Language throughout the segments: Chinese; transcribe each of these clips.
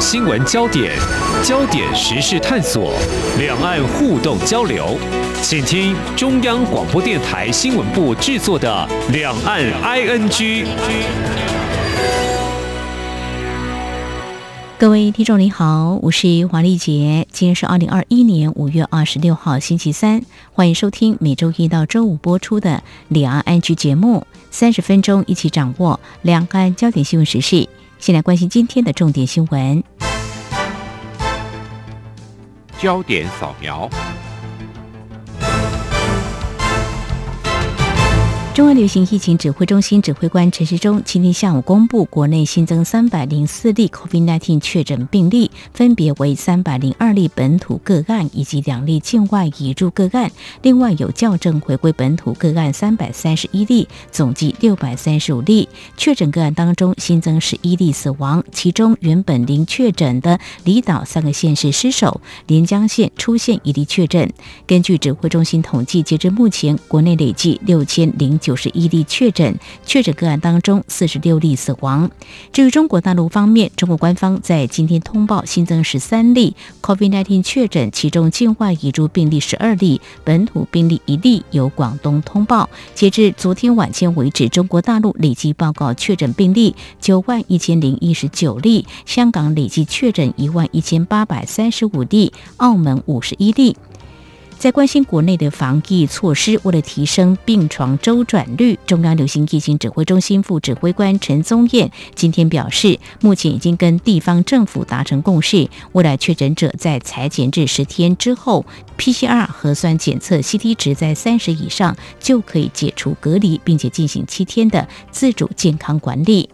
新闻焦点、焦点时事探索、两岸互动交流，请听中央广播电台新闻部制作的《两岸 ING》。各位听众您好，我是黄丽杰，今天是二零二一年五月二十六号星期三，欢迎收听每周一到周五播出的《两岸 ING》节目，三十分钟一起掌握两岸焦点新闻时事。先来关心今天的重点新闻。焦点扫描。中央流行疫情指挥中心指挥官陈时中今天下午公布，国内新增三百零四例 COVID-19 确诊病例，分别为三百零二例本土个案以及两例境外移入个案。另外有校正回归本土个案三百三十一例，总计六百三十五例。确诊个案当中新增十一例死亡，其中原本零确诊的离岛三个县市失守，连江县出现一例确诊。根据指挥中心统计，截至目前，国内累计六千零九。九十一例确诊，确诊个案当中四十六例死亡。至于中国大陆方面，中国官方在今天通报新增十三例 COVID-19 确诊，其中境外移入病例十二例，本土病例一例，由广东通报。截至昨天晚间为止，中国大陆累计报告确诊病例九万一千零一十九例，香港累计确诊一万一千八百三十五例，澳门五十一例。在关心国内的防疫措施，为了提升病床周转率，中央流行疫情指挥中心副指挥官陈宗彦今天表示，目前已经跟地方政府达成共识，未来确诊者在裁剪至十天之后，PCR 核酸检测 CT 值在三十以上，就可以解除隔离，并且进行七天的自主健康管理。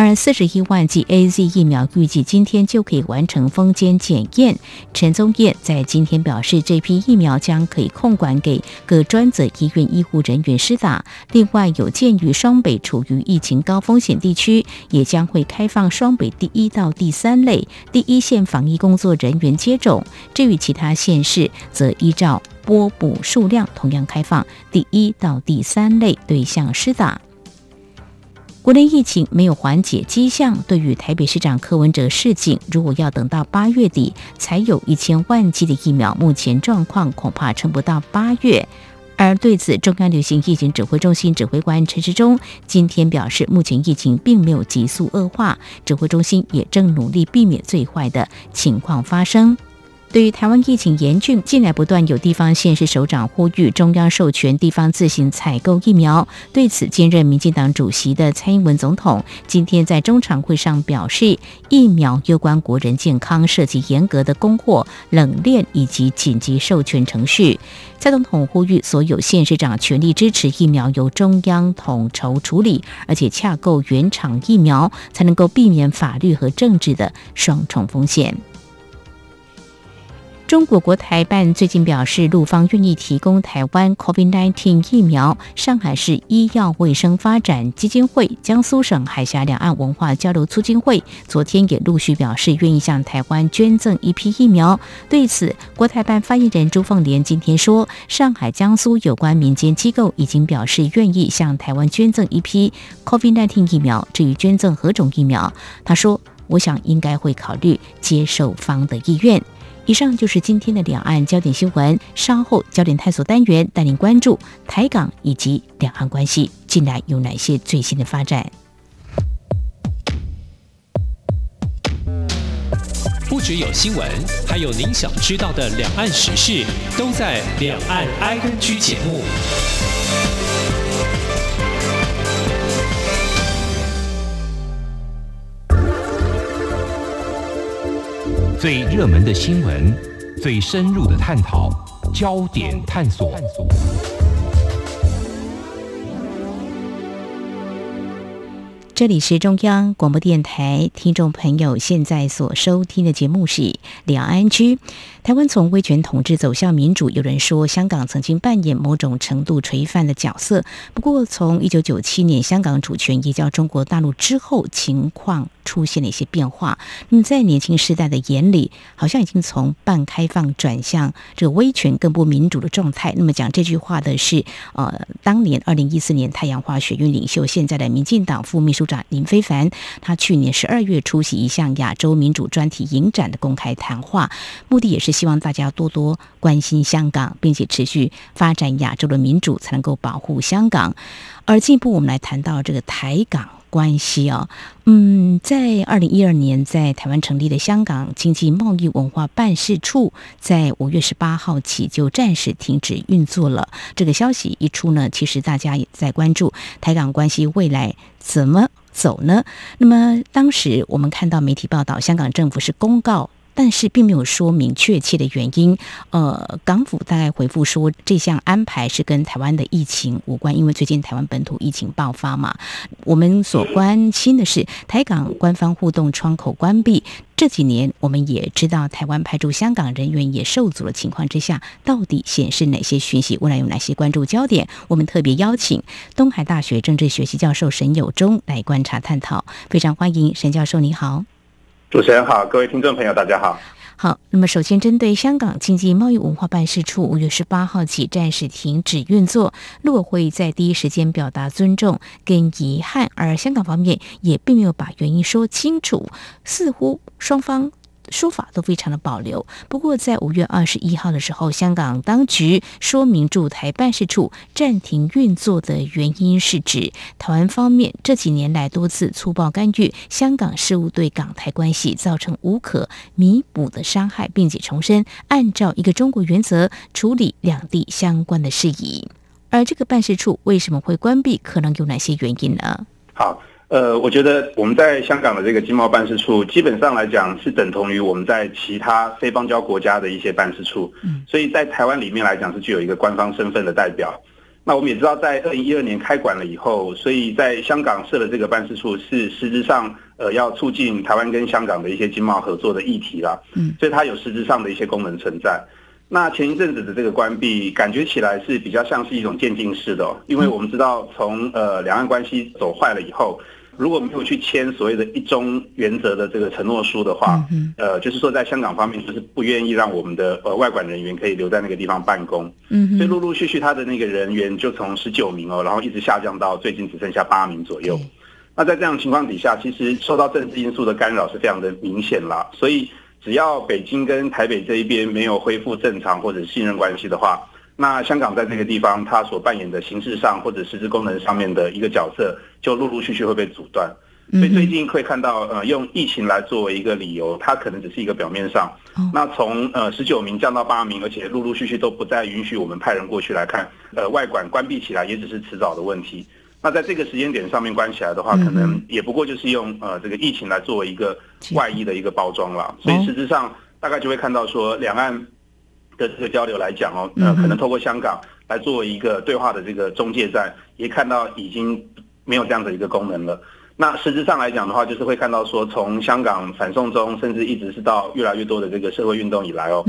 而四十一万剂 A Z 疫苗预计今天就可以完成封间检验。陈宗彦在今天表示，这批疫苗将可以控管给各专责医院医护人员施打。另外，有鉴于双北处于疫情高风险地区，也将会开放双北第一到第三类第一线防疫工作人员接种。至于其他县市，则依照拨补数量，同样开放第一到第三类对象施打。国内疫情没有缓解迹象，对于台北市长柯文哲示警，如果要等到八月底才有一千万剂的疫苗，目前状况恐怕撑不到八月。而对此，中央流行疫情指挥中心指挥官陈时中今天表示，目前疫情并没有急速恶化，指挥中心也正努力避免最坏的情况发生。对于台湾疫情严峻，近来不断有地方县市首长呼吁中央授权地方自行采购疫苗。对此，兼任民进党主席的蔡英文总统今天在中常会上表示，疫苗攸关国人健康，涉及严格的供货、冷链以及紧急授权程序。蔡总统呼吁所有县市长全力支持疫苗由中央统筹处理，而且洽购原厂疫苗，才能够避免法律和政治的双重风险。中国国台办最近表示，陆方愿意提供台湾 COVID-19 疫苗。上海市医药卫生发展基金会、江苏省海峡两岸文化交流促进会昨天也陆续表示，愿意向台湾捐赠一批疫苗。对此，国台办发言人朱凤莲今天说，上海、江苏有关民间机构已经表示愿意向台湾捐赠一批 COVID-19 疫苗。至于捐赠何种疫苗，他说：“我想应该会考虑接受方的意愿。”以上就是今天的两岸焦点新闻。稍后焦点探索单元带您关注台港以及两岸关系近来有哪些最新的发展。不只有新闻，还有您想知道的两岸时事，都在《两岸 I N G》节目。最热门的新闻，最深入的探讨，焦点探索。这里是中央广播电台，听众朋友现在所收听的节目是两岸居。台湾从威权统治走向民主，有人说香港曾经扮演某种程度垂范的角色。不过，从一九九七年香港主权移交中国大陆之后，情况。出现了一些变化。那么在年轻时代的眼里，好像已经从半开放转向这个威权更不民主的状态。那么讲这句话的是呃，当年二零一四年太阳花学运领袖，现在的民进党副秘书长林非凡，他去年十二月出席一项亚洲民主专题影展的公开谈话，目的也是希望大家多多关心香港，并且持续发展亚洲的民主，才能够保护香港。而进一步，我们来谈到这个台港关系啊，嗯，在二零一二年在台湾成立的香港经济贸易文化办事处，在五月十八号起就暂时停止运作了。这个消息一出呢，其实大家也在关注台港关系未来怎么走呢？那么当时我们看到媒体报道，香港政府是公告。但是并没有说明确切的原因。呃，港府大概回复说，这项安排是跟台湾的疫情无关，因为最近台湾本土疫情爆发嘛。我们所关心的是台港官方互动窗口关闭这几年，我们也知道台湾派驻香港人员也受阻的情况之下，到底显示哪些讯息？未来有哪些关注焦点？我们特别邀请东海大学政治学系教授沈友忠来观察探讨。非常欢迎沈教授，你好。主持人好，各位听众朋友，大家好。好，那么首先针对香港经济贸易文化办事处五月十八号起暂时停止运作，陆委会在第一时间表达尊重跟遗憾，而香港方面也并没有把原因说清楚，似乎双方。说法都非常的保留。不过，在五月二十一号的时候，香港当局说明驻台办事处暂停运作的原因是指台湾方面这几年来多次粗暴干预香港事务，对港台关系造成无可弥补的伤害，并且重申按照一个中国原则处理两地相关的事宜。而这个办事处为什么会关闭？可能有哪些原因呢？好。呃，我觉得我们在香港的这个经贸办事处，基本上来讲是等同于我们在其他非邦交国家的一些办事处，所以在台湾里面来讲是具有一个官方身份的代表。那我们也知道，在二零一二年开馆了以后，所以在香港设的这个办事处是实质上呃要促进台湾跟香港的一些经贸合作的议题啦，嗯，所以它有实质上的一些功能存在。那前一阵子的这个关闭，感觉起来是比较像是一种渐进式的，因为我们知道从呃两岸关系走坏了以后。如果没有去签所谓的一中原则的这个承诺书的话，呃，就是说在香港方面就是不愿意让我们的呃外管人员可以留在那个地方办公，嗯所以陆陆续续他的那个人员就从十九名哦，然后一直下降到最近只剩下八名左右。那在这样情况底下，其实受到政治因素的干扰是非常的明显啦。所以只要北京跟台北这一边没有恢复正常或者信任关系的话。那香港在这个地方，它所扮演的形式上或者实质功能上面的一个角色，就陆陆续续会被阻断。所以最近会看到，呃，用疫情来作为一个理由，它可能只是一个表面上。那从呃十九名降到八名，而且陆陆续续都不再允许我们派人过去来看，呃，外馆关闭起来也只是迟早的问题。那在这个时间点上面关起来的话，可能也不过就是用呃这个疫情来作为一个外衣的一个包装了。所以实质上大概就会看到说两岸。的这个交流来讲哦，呃，可能透过香港来作为一个对话的这个中介站，也看到已经没有这样的一个功能了。那实质上来讲的话，就是会看到说，从香港反送中，甚至一直是到越来越多的这个社会运动以来哦，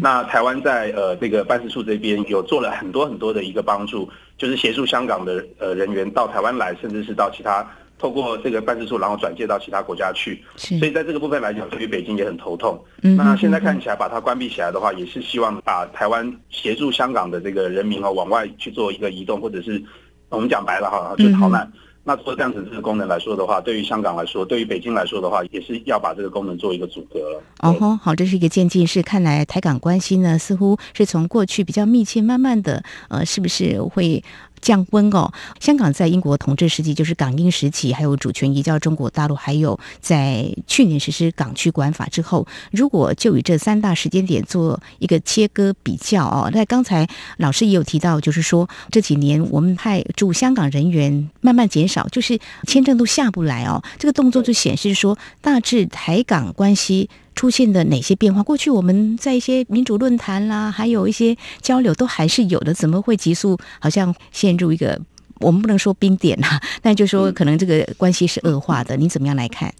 那台湾在呃这个办事处这边有做了很多很多的一个帮助，就是协助香港的呃人员到台湾来，甚至是到其他。透过这个办事处，然后转借到其他国家去，所以在这个部分来讲，对于北京也很头痛。嗯那现在看起来把它关闭起来的话，也是希望把台湾协助香港的这个人民哦往外去做一个移动，或者是我们讲白了哈，就逃难。那做这样子这个功能来说的话，对于香港来说，对于北京来说的话，也是要把这个功能做一个阻隔了。哦吼，好，这是一个渐进式。看来台港关系呢，似乎是从过去比较密切，慢慢的，呃，是不是会？降温哦，香港在英国统治时期，就是港英时期，还有主权移交中国大陆，还有在去年实施港区管法之后，如果就以这三大时间点做一个切割比较哦，那刚才老师也有提到，就是说这几年我们派驻香港人员慢慢减少，就是签证都下不来哦，这个动作就显示说大致台港关系。出现的哪些变化？过去我们在一些民主论坛啦，还有一些交流都还是有的，怎么会急速好像陷入一个我们不能说冰点啊，但就说可能这个关系是恶化的，你怎么样来看？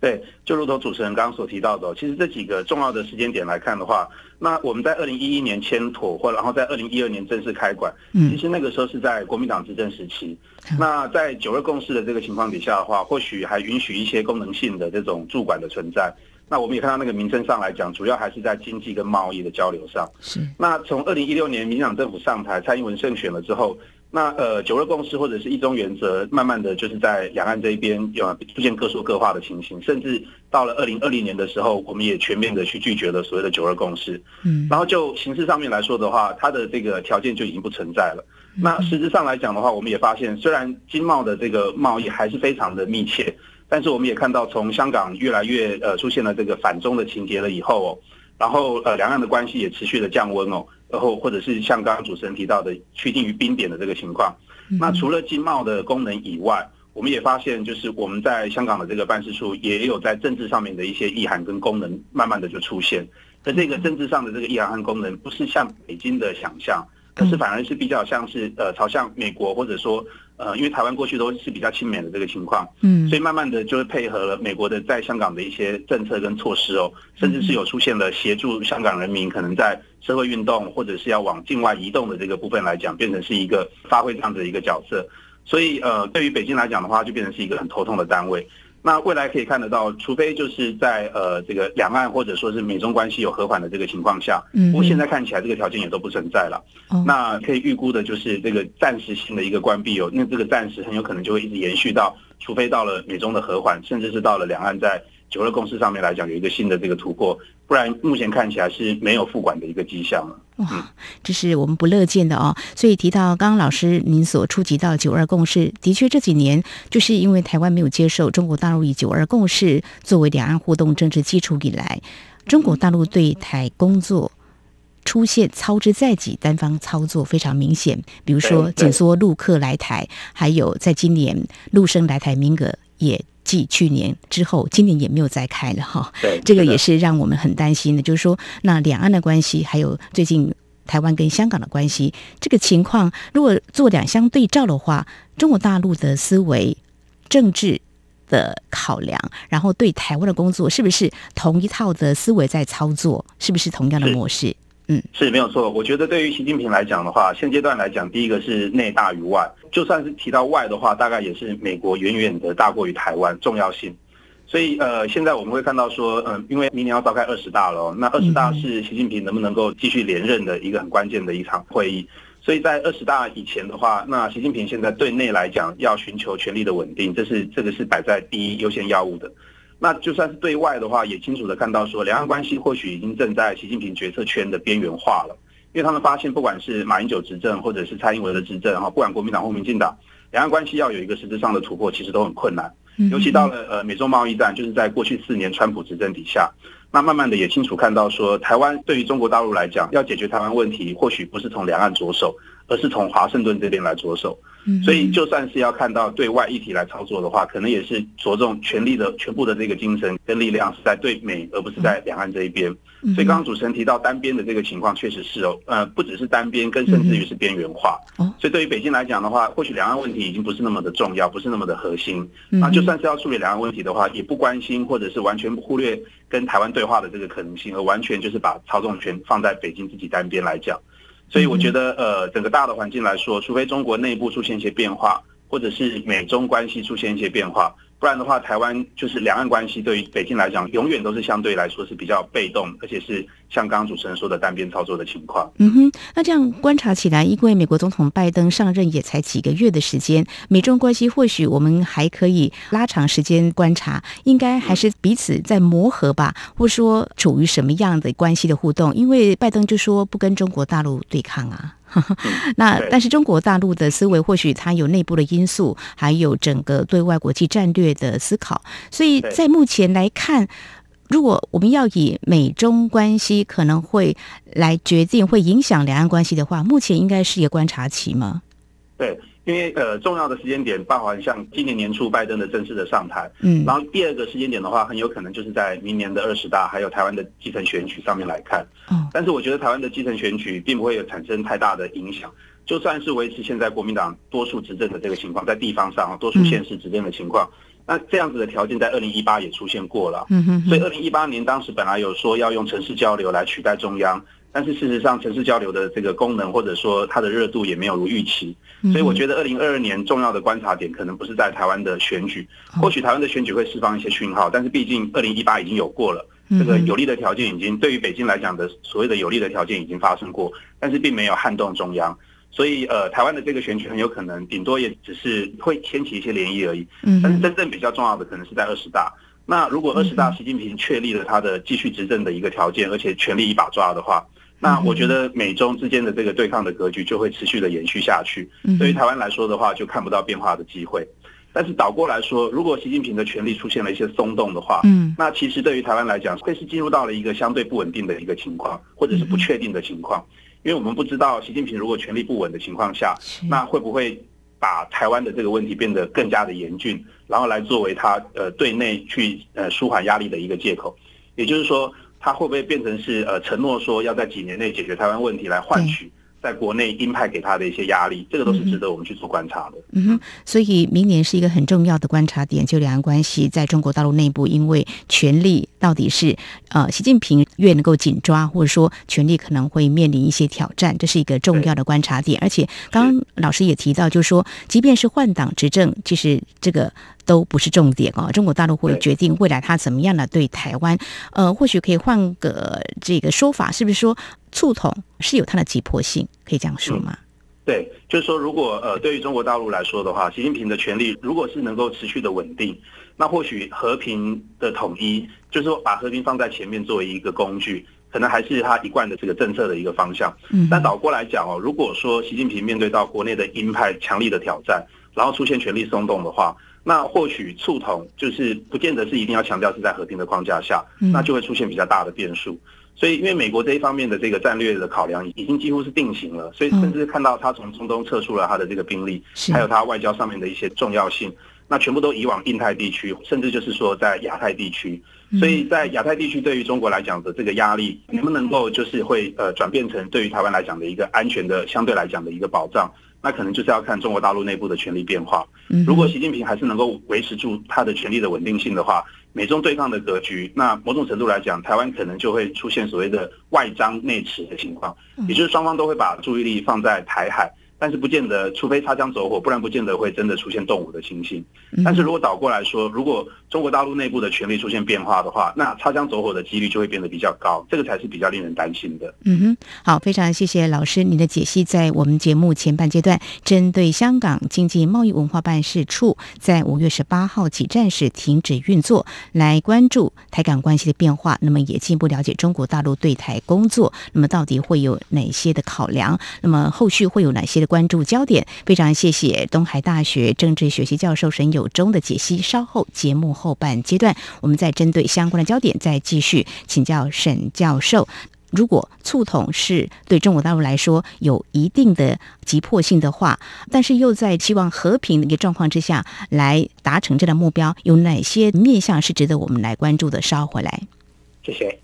对，就如同主持人刚刚所提到的，其实这几个重要的时间点来看的话，那我们在二零一一年签妥，或然后在二零一二年正式开馆，嗯，其实那个时候是在国民党执政时期。那在九二共识的这个情况底下的话，或许还允许一些功能性的这种驻馆的存在。那我们也看到那个名称上来讲，主要还是在经济跟贸易的交流上。是。那从二零一六年民党政府上台，蔡英文胜选了之后。那呃，九二共识或者是一中原则，慢慢的就是在两岸这一边有出现各说各话的情形，甚至到了二零二零年的时候，我们也全面的去拒绝了所谓的九二共识。嗯，然后就形式上面来说的话，它的这个条件就已经不存在了。那实质上来讲的话，我们也发现，虽然经贸的这个贸易还是非常的密切，但是我们也看到，从香港越来越呃出现了这个反中的情节了以后哦，然后呃两岸的关系也持续的降温哦。然后，或者是像刚刚主持人提到的趋近于冰点的这个情况，那除了经贸的功能以外，我们也发现，就是我们在香港的这个办事处也有在政治上面的一些意涵跟功能，慢慢的就出现。那这个政治上的这个意涵和功能，不是像北京的想象。可是反而是比较像是呃朝向美国或者说呃因为台湾过去都是比较亲美的这个情况，嗯，所以慢慢的就会配合了美国的在香港的一些政策跟措施哦，甚至是有出现了协助香港人民可能在社会运动或者是要往境外移动的这个部分来讲，变成是一个发挥这样的一个角色，所以呃对于北京来讲的话，就变成是一个很头痛的单位。那未来可以看得到，除非就是在呃这个两岸或者说是美中关系有和缓的这个情况下，嗯，不过现在看起来这个条件也都不存在了。那可以预估的就是这个暂时性的一个关闭哦，那这个暂时很有可能就会一直延续到，除非到了美中的和缓，甚至是到了两岸在。九二共识上面来讲，有一个新的这个突破，不然目前看起来是没有复管的一个迹象了。哇，这是我们不乐见的哦。所以提到刚刚老师您所触及到九二共识，的确这几年就是因为台湾没有接受中国大陆以九二共识作为两岸互动政治基础以来，中国大陆对台工作出现操之在己、单方操作非常明显。比如说紧缩陆客来台，还有在今年陆生来台名额也。继去年之后，今年也没有再开了哈。对，这个也是让我们很担心的。就是说，那两岸的关系，还有最近台湾跟香港的关系，这个情况，如果做两相对照的话，中国大陆的思维、政治的考量，然后对台湾的工作，是不是同一套的思维在操作？是不是同样的模式？嗯，是没有错。我觉得对于习近平来讲的话，现阶段来讲，第一个是内大于外。就算是提到外的话，大概也是美国远远的大过于台湾重要性。所以呃，现在我们会看到说，嗯，因为明年要召开二十大了，那二十大是习近平能不能够继续连任的一个很关键的一场会议。所以在二十大以前的话，那习近平现在对内来讲要寻求权力的稳定，这是这个是摆在第一优先要务的。那就算是对外的话，也清楚的看到说，两岸关系或许已经正在习近平决策圈的边缘化了，因为他们发现，不管是马英九执政，或者是蔡英文的执政，哈，不管国民党或民进党，两岸关系要有一个实质上的突破，其实都很困难。尤其到了呃美中贸易战，就是在过去四年川普执政底下，那慢慢的也清楚看到说，台湾对于中国大陆来讲，要解决台湾问题，或许不是从两岸着手，而是从华盛顿这边来着手。所以，就算是要看到对外议题来操作的话，可能也是着重权力的全部的这个精神跟力量是在对美，而不是在两岸这一边。所以，刚刚主持人提到单边的这个情况，确实是哦，呃，不只是单边，更甚至于是边缘化。所以，对于北京来讲的话，或许两岸问题已经不是那么的重要，不是那么的核心。那就算是要处理两岸问题的话，也不关心或者是完全忽略跟台湾对话的这个可能性，而完全就是把操纵权放在北京自己单边来讲。所以我觉得，呃，整个大的环境来说，除非中国内部出现一些变化，或者是美中关系出现一些变化。不然的话，台湾就是两岸关系对于北京来讲，永远都是相对来说是比较被动，而且是像刚刚主持人说的单边操作的情况。嗯哼，那这样观察起来，因为美国总统拜登上任也才几个月的时间，美中关系或许我们还可以拉长时间观察，应该还是彼此在磨合吧，或说处于什么样的关系的互动？因为拜登就说不跟中国大陆对抗啊。那但是中国大陆的思维或许它有内部的因素，还有整个对外国际战略的思考，所以在目前来看，如果我们要以美中关系可能会来决定会影响两岸关系的话，目前应该是一个观察期吗？对。因为呃，重要的时间点包含像今年年初拜登的正式的上台，嗯，然后第二个时间点的话，很有可能就是在明年的二十大，还有台湾的基层选举上面来看，嗯，但是我觉得台湾的基层选举并不会有产生太大的影响。就算是维持现在国民党多数执政的这个情况，在地方上多数县市执政的情况，那这样子的条件在二零一八也出现过了。嗯哼所以二零一八年当时本来有说要用城市交流来取代中央，但是事实上城市交流的这个功能或者说它的热度也没有如预期。所以我觉得二零二二年重要的观察点可能不是在台湾的选举，或许台湾的选举会释放一些讯号，但是毕竟二零一八已经有过了。这个有利的条件已经对于北京来讲的所谓的有利的条件已经发生过，但是并没有撼动中央，所以呃，台湾的这个选举很有可能顶多也只是会掀起一些涟漪而已。嗯但是真正比较重要的可能是在二十大。那如果二十大习近平确立了他的继续执政的一个条件，而且权力一把抓的话，那我觉得美中之间的这个对抗的格局就会持续的延续下去。对于台湾来说的话，就看不到变化的机会。但是倒过来说，如果习近平的权力出现了一些松动的话，嗯那其实对于台湾来讲，会是进入到了一个相对不稳定的一个情况，或者是不确定的情况，因为我们不知道习近平如果权力不稳的情况下，那会不会把台湾的这个问题变得更加的严峻，然后来作为他呃对内去呃舒缓压力的一个借口，也就是说，他会不会变成是呃承诺说要在几年内解决台湾问题来换取在国内鹰派给他的一些压力，这个都是值得我们去做观察的。嗯哼，所以明年是一个很重要的观察点，就两岸关系在中国大陆内部，因为权力到底是呃习近平越能够紧抓，或者说权力可能会面临一些挑战，这是一个重要的观察点。而且刚刚老师也提到，就是说，即便是换党执政，其实这个。都不是重点哦，中国大陆会决定未来他怎么样的对台湾，呃，或许可以换个这个说法，是不是说促统是有它的急迫性，可以这样说吗？对，就是说，如果呃，对于中国大陆来说的话，习近平的权力如果是能够持续的稳定，那或许和平的统一，就是说把和平放在前面作为一个工具，可能还是他一贯的这个政策的一个方向。嗯，但倒过来讲哦，如果说习近平面对到国内的鹰派强力的挑战，然后出现权力松动的话，那或许促统就是不见得是一定要强调是在和平的框架下，那就会出现比较大的变数。所以，因为美国这一方面的这个战略的考量已经几乎是定型了，所以甚至看到他从中东撤出了他的这个兵力，还有他外交上面的一些重要性，那全部都移往印太地区，甚至就是说在亚太地区。所以在亚太地区，对于中国来讲的这个压力，能不能够就是会呃转变成对于台湾来讲的一个安全的相对来讲的一个保障？那可能就是要看中国大陆内部的权力变化。如果习近平还是能够维持住他的权力的稳定性的话，美中对抗的格局，那某种程度来讲，台湾可能就会出现所谓的外张内弛的情况，也就是双方都会把注意力放在台海。但是不见得，除非擦枪走火，不然不见得会真的出现动武的情形。但是如果倒过来说，如果中国大陆内部的权力出现变化的话，那擦枪走火的几率就会变得比较高，这个才是比较令人担心的。嗯哼，好，非常谢谢老师您的解析。在我们节目前半阶段，针对香港经济贸易文化办事处在五月十八号起暂时停止运作，来关注台港关系的变化，那么也进一步了解中国大陆对台工作，那么到底会有哪些的考量？那么后续会有哪些的关注焦点？非常谢谢东海大学政治学系教授沈友忠的解析。稍后节目后半阶段，我们再针对相关的焦点再继续请教沈教授。如果促统是对中国大陆来说有一定的急迫性的话，但是又在期望和平的一个状况之下来达成这样的目标，有哪些面向是值得我们来关注的？稍回来，谢谢。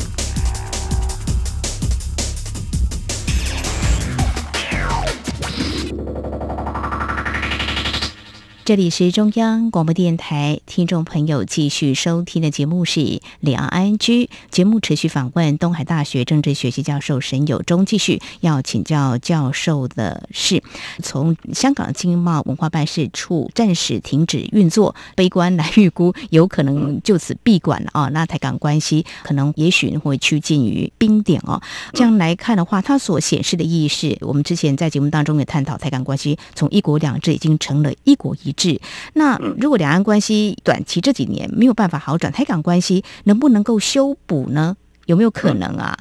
这里是中央广播电台，听众朋友继续收听的节目是《两岸 ING》节目，持续访问东海大学政治学系教授沈友忠。继续要请教教授的是，从香港经贸文化办事处暂时停止运作，悲观来预估，有可能就此闭馆了啊。那台港关系可能也许会趋近于冰点哦。这样来看的话，它所显示的意义是我们之前在节目当中也探讨，台港关系从一国两制已经成了一国一制。那如果两岸关系短期这几年没有办法好转，台港关系能不能够修补呢？有没有可能啊？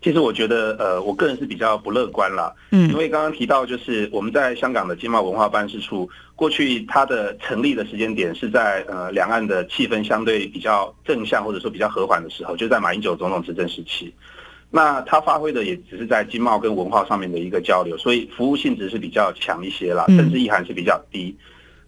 其实我觉得，呃，我个人是比较不乐观了，嗯因为刚刚提到，就是我们在香港的经贸文化办事处，过去它的成立的时间点是在呃两岸的气氛相对比较正向或者说比较和缓的时候，就在马英九总统执政时期。那它发挥的也只是在经贸跟文化上面的一个交流，所以服务性质是比较强一些啦，嗯政治意涵是比较低。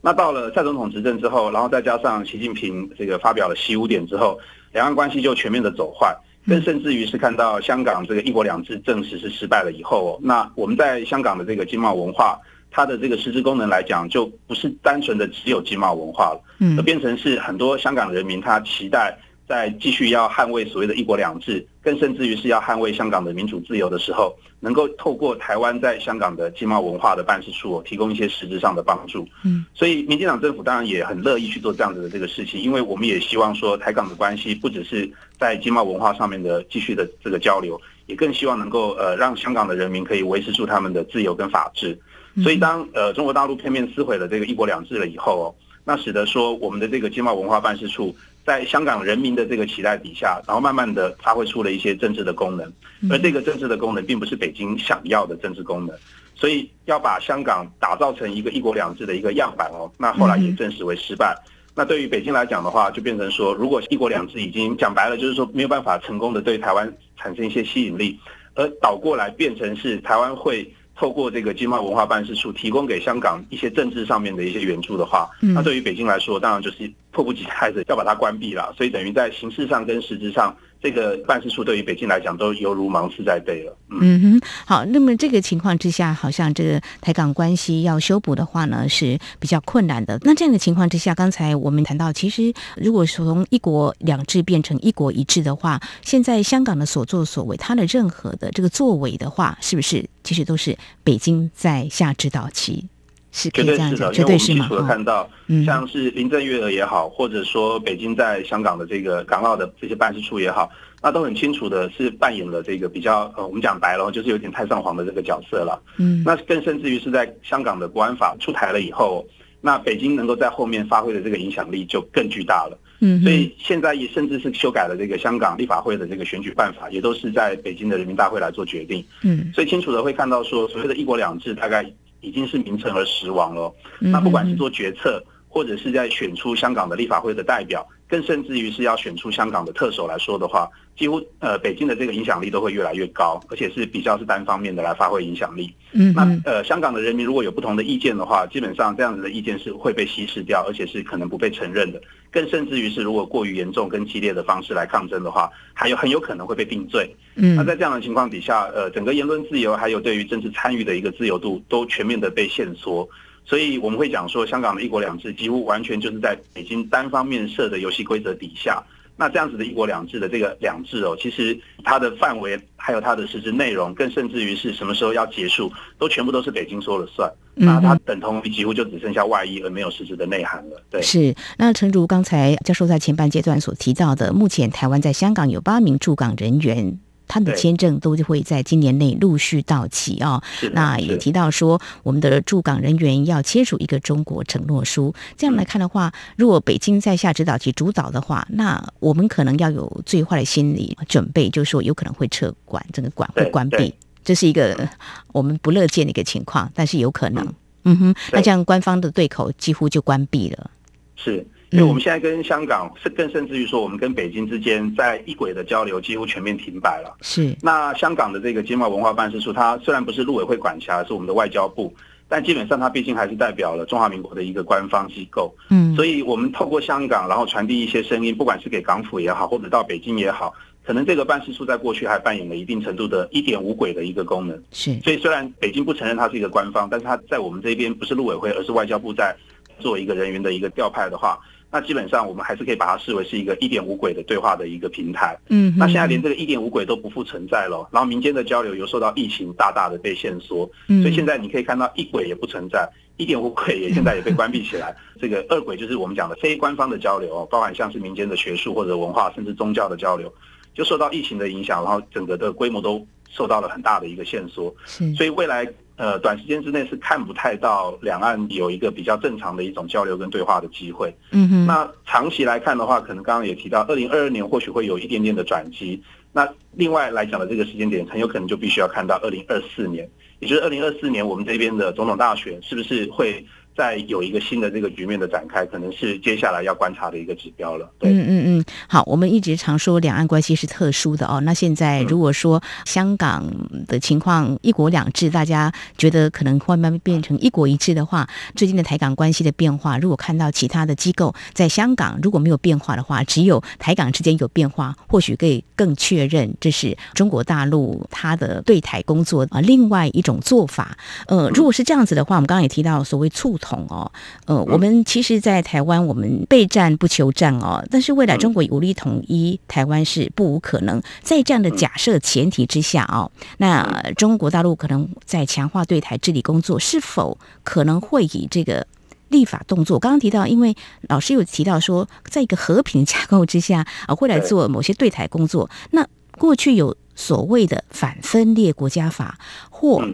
那到了蔡总统执政之后，然后再加上习近平这个发表了习五点之后，两岸关系就全面的走坏。更甚至于是看到香港这个一国两制证实是失败了以后、哦，那我们在香港的这个经贸文化，它的这个实质功能来讲，就不是单纯的只有经贸文化了，嗯而变成是很多香港人民他期待在继续要捍卫所谓的一国两制，更甚至于是要捍卫香港的民主自由的时候，能够透过台湾在香港的经贸文化的办事处、哦、提供一些实质上的帮助。嗯，所以民进党政府当然也很乐意去做这样子的这个事情，因为我们也希望说台港的关系不只是在经贸文化上面的继续的这个交流，也更希望能够呃让香港的人民可以维持住他们的自由跟法治。所以当呃中国大陆片面撕毁了这个一国两制了以后哦，那使得说我们的这个经贸文化办事处在香港人民的这个期待底下，然后慢慢的发挥出了一些政治的功能，而这个政治的功能并不是北京想要的政治功能，所以要把香港打造成一个一国两制的一个样板哦，那后来也证实为失败。那对于北京来讲的话，就变成说，如果一国两制已经讲白了，就是说没有办法成功的对台湾产生一些吸引力，而倒过来变成是台湾会透过这个经贸文化办事处提供给香港一些政治上面的一些援助的话，嗯那对于北京来说，当然就是迫不及待的要把它关闭了。所以等于在形式上跟实质上，这个办事处对于北京来讲都犹如芒刺在背了。嗯。哼，好，那么这个情况之下，好像这个台港关系要修补的话呢，是比较困难的。那这样的情况之下，刚才我们谈到，其实如果从一国两制变成一国一制的话，现在香港的所作所为，它的任何的这个作为的话，是不是其实都是北京在下指导棋？是可以这样讲，绝对是的？因为我们清楚的看到，嗯像是林郑月娥也好，或者说北京在香港的这个港澳的这些办事处也好，那都很清楚的是扮演了这个比较呃，我们讲白了，就是有点太上皇的这个角色了。嗯那更甚至于是在香港的国安法出台了以后，那北京能够在后面发挥的这个影响力就更巨大了。嗯，所以现在也甚至是修改了这个香港立法会的这个选举办法，也都是在北京的人民大会来做决定。嗯所以清楚的会看到说，所谓的一国两制大概已经是名存而实亡了。嗯那不管是做决策，或者是在选出香港的立法会的代表，更甚至于是要选出香港的特首来说的话，几乎呃北京的这个影响力都会越来越高，而且是比较是单方面的来发挥影响力。嗯那呃香港的人民如果有不同的意见的话，基本上这样子的意见是会被稀释掉，而且是可能不被承认的。更甚至于是如果过于严重跟激烈的方式来抗争的话，还有很有可能会被定罪。嗯那在这样的情况底下，呃，整个言论自由还有对于政治参与的一个自由度都全面的被限缩，所以我们会讲说，香港的一国两制几乎完全就是在北京单方面设的游戏规则底下。那这样子的一国两制的这个两制哦，其实它的范围还有它的实质内容，更甚至于是什么时候要结束，都全部都是北京说了算。嗯那它等同于几乎就只剩下外衣而没有实质的内涵了。对。是，那诚如刚才教授在前半阶段所提到的，目前台湾在香港有八名驻港人员。他的签证都会在今年内陆续到期哦。那也提到说，我们的驻港人员要签署一个中国承诺书。这样来看的话，如果北京在下指导期主导的话，那我们可能要有最坏的心理准备，就是说有可能会撤馆，整个馆会关闭。这是一个我们不乐见的一个情况，但是有可能。嗯哼，那这样官方的对口几乎就关闭了。是，因为嗯我们现在跟香港，是更甚至于说，我们跟北京之间在一轨的交流几乎全面停摆了。是，那香港的这个经贸文化办事处，它虽然不是陆委会管辖，是我们的外交部，但基本上它毕竟还是代表了中华民国的一个官方机构。嗯，所以我们透过香港，然后传递一些声音，不管是给港府也好，或者到北京也好，可能这个办事处在过去还扮演了一定程度的一点五轨的一个功能。是，所以虽然北京不承认它是一个官方，但是它在我们这边不是陆委会，而是外交部在做一个人员的一个调派的话，那基本上我们还是可以把它视为是一个一点五轨的对话的一个平台。嗯，那现在连这个一点五轨都不复存在了，然后民间的交流又受到疫情大大的被限缩，嗯所以现在你可以看到一轨也不存在，一点五轨也现在也被关闭起来。这个二轨就是我们讲的非官方的交流哦，包含像是民间的学术或者文化，甚至宗教的交流，就受到疫情的影响，然后整个的规模都受到了很大的一个限缩。是，所以未来呃短时间之内是看不太到两岸有一个比较正常的一种交流跟对话的机会。嗯哼，那长期来看的话，可能刚刚也提到，二零二二年或许会有一点点的转机。那另外来讲的这个时间点，很有可能就必须要看到二零二四年，也就是二零二四年我们这边的总统大选是不是会。再有一个新的这个局面的展开，可能是接下来要观察的一个指标了。对，嗯嗯嗯，好，我们一直常说两岸关系是特殊的哦。那现在如果说香港的情况一国两制，大家觉得可能会慢慢变成一国一制的话，最近的台港关系的变化，如果看到其他的机构在香港如果没有变化的话，只有台港之间有变化，或许可以更确认这是中国大陆它的对台工作啊另外一种做法。呃，如果是这样子的话，我们刚刚也提到所谓促。统哦，呃，我们其实，在台湾，我们备战不求战哦，但是未来中国武力统一台湾是不无可能。在这样的假设前提之下哦，那中国大陆可能在强化对台治理工作，是否可能会以这个立法动作？刚刚提到，因为老师有提到说，在一个和平架构之下啊，会来做某些对台工作。那过去有所谓的反分裂国家法，或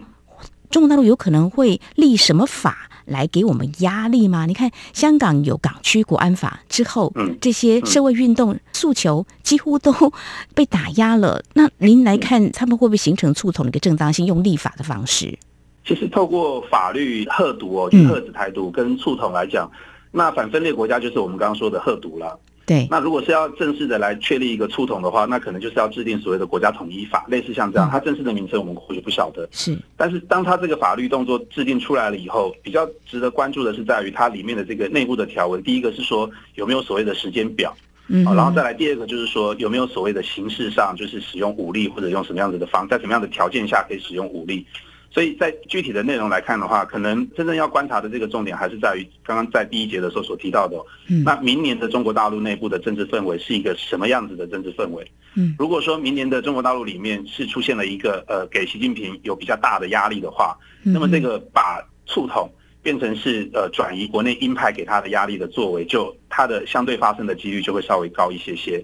中国大陆有可能会立什么法？来给我们压力吗？你看，香港有港区国安法之后，这些社会运动诉求几乎都被打压了。那您来看，他们会不会形成促统的一个正当性？用立法的方式？其实，透过法律喝毒哦，就贺子台独跟促统来讲，那反分裂国家就是我们刚刚说的喝毒了。对，那如果是要正式的来确立一个促统的话，那可能就是要制定所谓的国家统一法，类似像这样，它正式的名称我们或许不晓得。是，但是当它这个法律动作制定出来了以后，比较值得关注的是在于它里面的这个内部的条文。第一个是说有没有所谓的时间表，嗯，然后再来第二个就是说有没有所谓的形式上就是使用武力或者用什么样子的方，在什么样的条件下可以使用武力。所以在具体的内容来看的话，可能真正要观察的这个重点还是在于刚刚在第一节的时候所提到的。嗯，那明年的中国大陆内部的政治氛围是一个什么样子的政治氛围？嗯，如果说明年的中国大陆里面是出现了一个呃给习近平有比较大的压力的话，那么这个把促统变成是呃转移国内鹰派给他的压力的作为，就他的相对发生的几率就会稍微高一些些。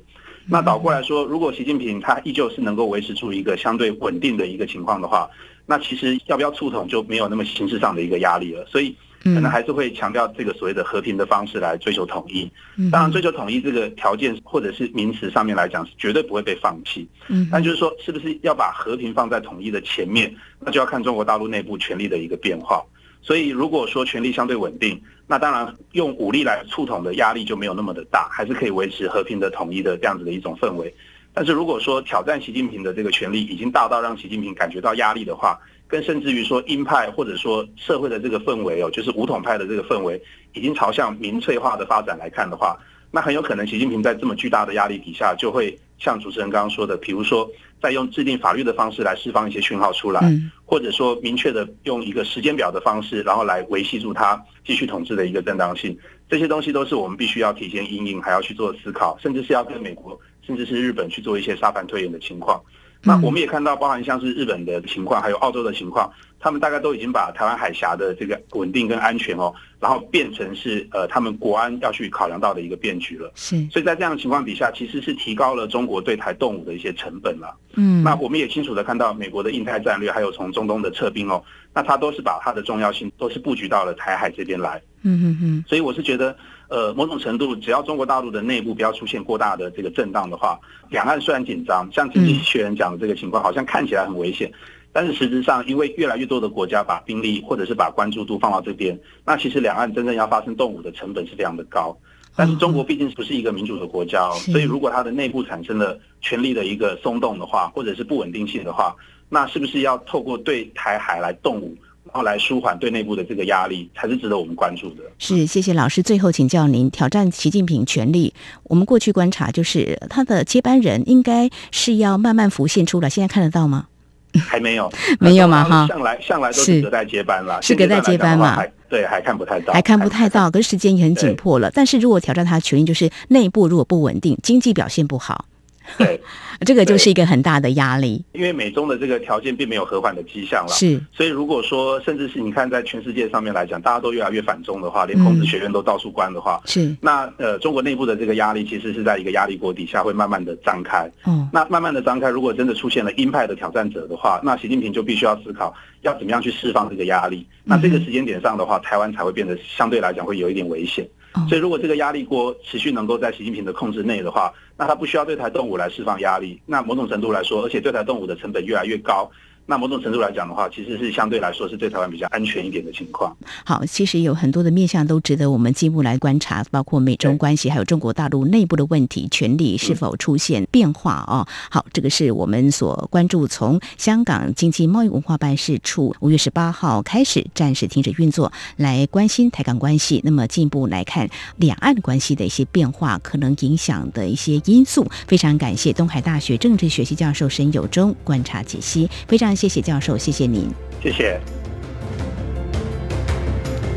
那倒过来说，如果习近平他依旧是能够维持住一个相对稳定的一个情况的话，那其实要不要促统就没有那么形式上的一个压力了，所以可能还是会强调这个所谓的和平的方式来追求统一。当然，追求统一这个条件或者是名词上面来讲是绝对不会被放弃。嗯，但就是说，是不是要把和平放在统一的前面，那就要看中国大陆内部权力的一个变化。所以，如果说权力相对稳定，那当然用武力来促统的压力就没有那么的大，还是可以维持和平的统一的这样子的一种氛围。但是如果说挑战习近平的这个权力已经大到让习近平感觉到压力的话，更甚至于说鹰派或者说社会的这个氛围哦，就是武统派的这个氛围已经朝向民粹化的发展来看的话，那很有可能习近平在这么巨大的压力底下，就会像主持人刚刚说的，比如说在用制定法律的方式来释放一些讯号出来，或者说明确的用一个时间表的方式，然后来维系住他继续统治的一个正当性。这些东西都是我们必须要提前应应，还要去做思考，甚至是要跟美国。甚至是日本去做一些沙盘推演的情况，那我们也看到，包含像是日本的情况，还有澳洲的情况，他们大概都已经把台湾海峡的这个稳定跟安全哦，然后变成是呃他们国安要去考量到的一个变局了。是，所以在这样的情况底下，其实是提高了中国对台动武的一些成本了。嗯，那我们也清楚的看到，美国的印太战略，还有从中东的撤兵哦，那它都是把它的重要性都是布局到了台海这边来。嗯嗯嗯，所以我是觉得。呃，某种程度，只要中国大陆的内部不要出现过大的这个震荡的话，两岸虽然紧张，像经济学人讲的这个情况，好像看起来很危险，但是实质上，因为越来越多的国家把兵力或者是把关注度放到这边，那其实两岸真正要发生动武的成本是非常的高。但是中国毕竟不是一个民主的国家，哦所以如果它的内部产生了权力的一个松动的话，或者是不稳定性的话，那是不是要透过对台海来动武？然后来舒缓对内部的这个压力，才是值得我们关注的。是，谢谢老师。最后请教您，挑战习近平权力，我们过去观察就是他的接班人应该是要慢慢浮现出来，现在看得到吗？还没有，没有嘛？哈，向来向来都是隔代接班了，是隔代接班嘛？对，还看不太到，还看不太到，可是时间也很紧迫了。但是如果挑战他的权力，就是内部如果不稳定，经济表现不好。对，这个就是一个很大的压力。因为美中的这个条件并没有和缓的迹象了，是。所以如果说，甚至是你看，在全世界上面来讲，大家都越来越反中的话，连孔子学院都到处关的话，是。那呃，中国内部的这个压力其实是在一个压力锅底下，会慢慢的张开。嗯。那慢慢的张开，如果真的出现了鹰派的挑战者的话，那习近平就必须要思考要怎么样去释放这个压力。那这个时间点上的话，台湾才会变得相对来讲会有一点危险。所以如果这个压力锅持续能够在习近平的控制内的话，那他不需要对台动武来释放压力。那某种程度来说，而且对台动武的成本越来越高。那某种程度来讲的话，其实是相对来说是对台湾比较安全一点的情况。好，其实有很多的面向都值得我们进一步来观察，包括美中关系，还有中国大陆内部的问题，权力是否出现变化啊？好，这个是我们所关注。从香港经济贸易文化办事处五月十八号开始暂时停止运作，来关心台港关系。那么进一步来看两岸关系的一些变化，可能影响的一些因素。非常感谢东海大学政治学系教授沈友忠观察解析，非常。谢谢教授，谢谢您，谢谢。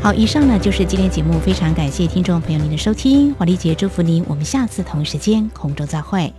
好，以上呢就是今天节目，非常感谢听众朋友您的收听，华丽姐祝福您，我们下次同一时间空中再会。